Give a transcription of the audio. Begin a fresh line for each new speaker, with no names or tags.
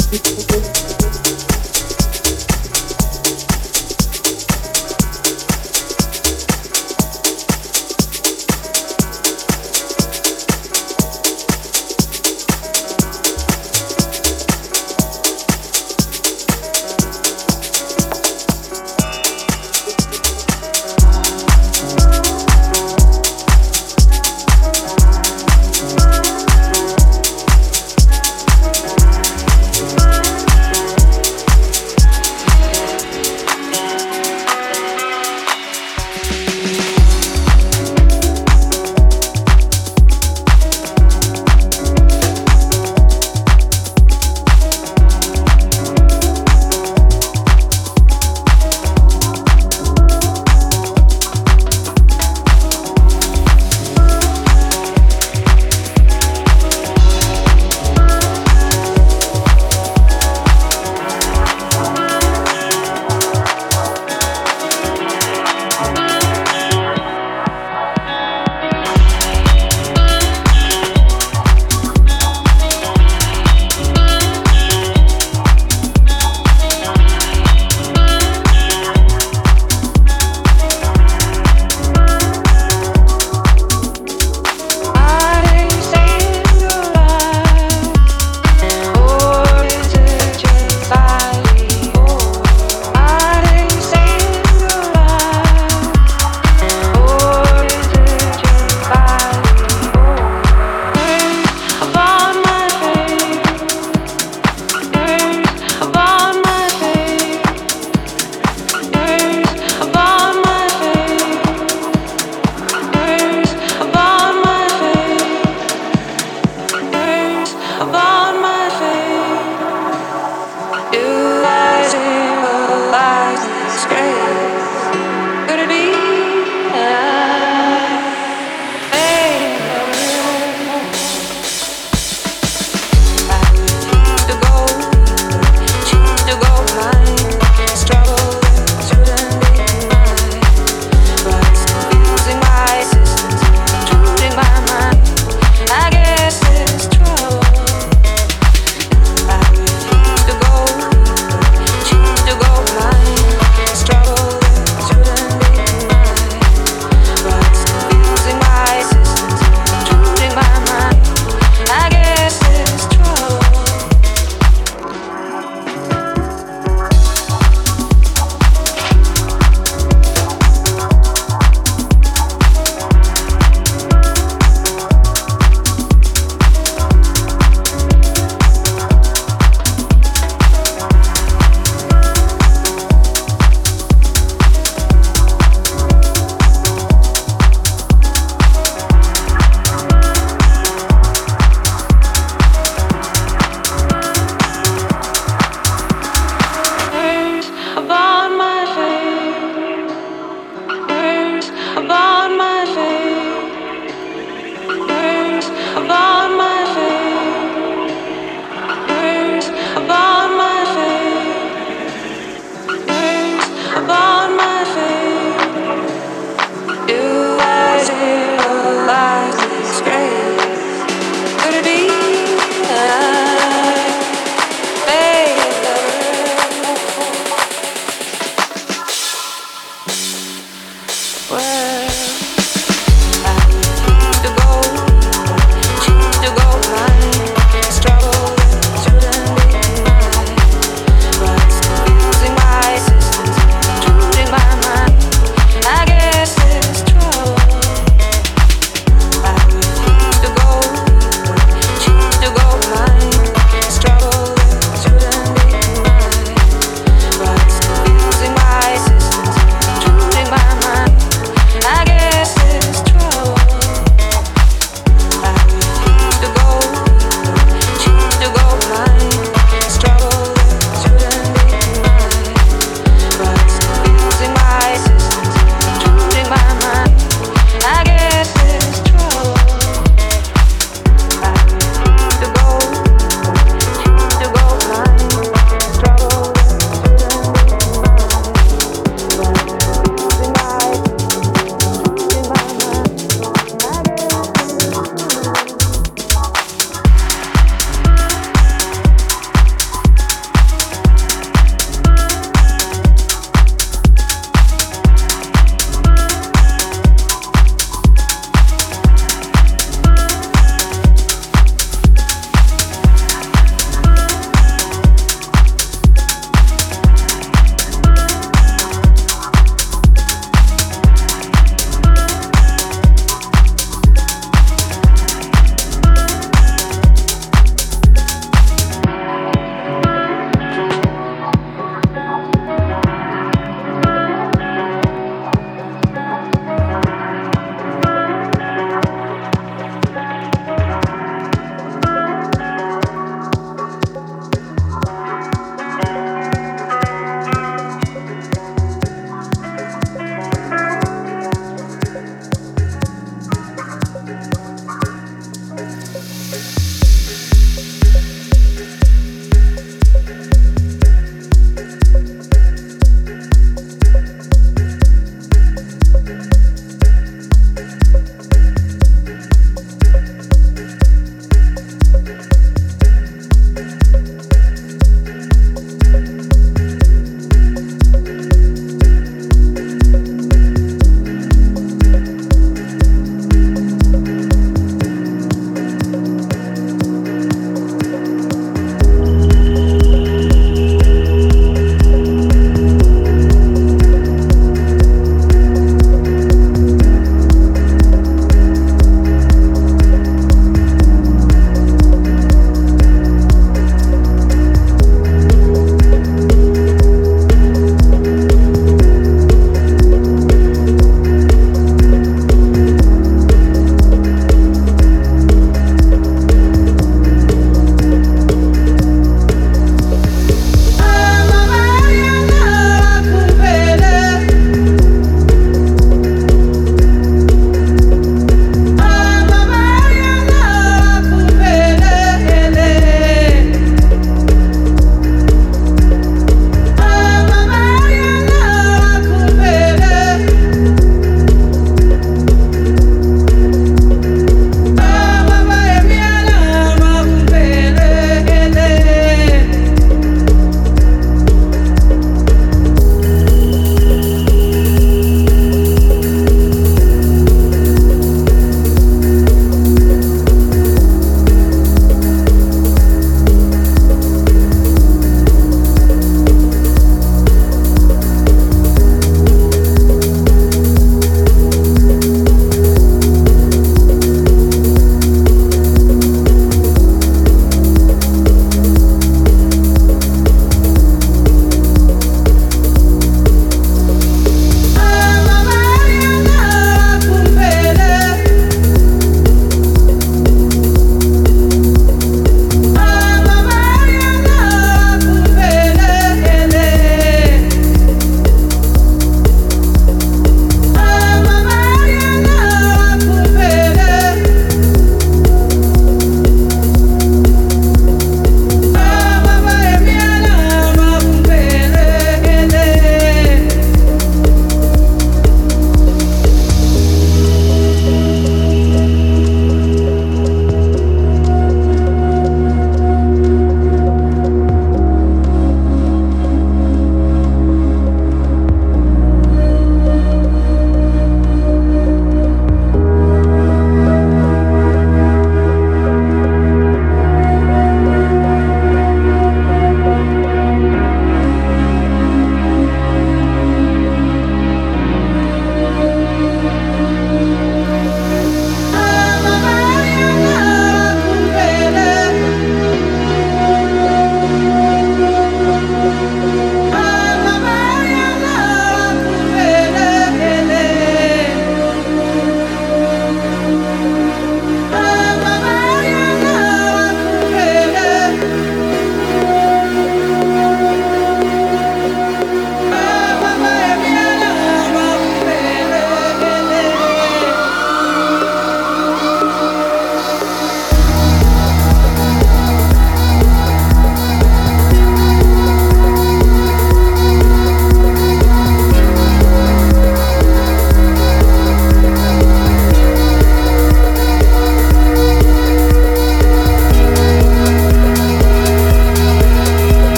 it's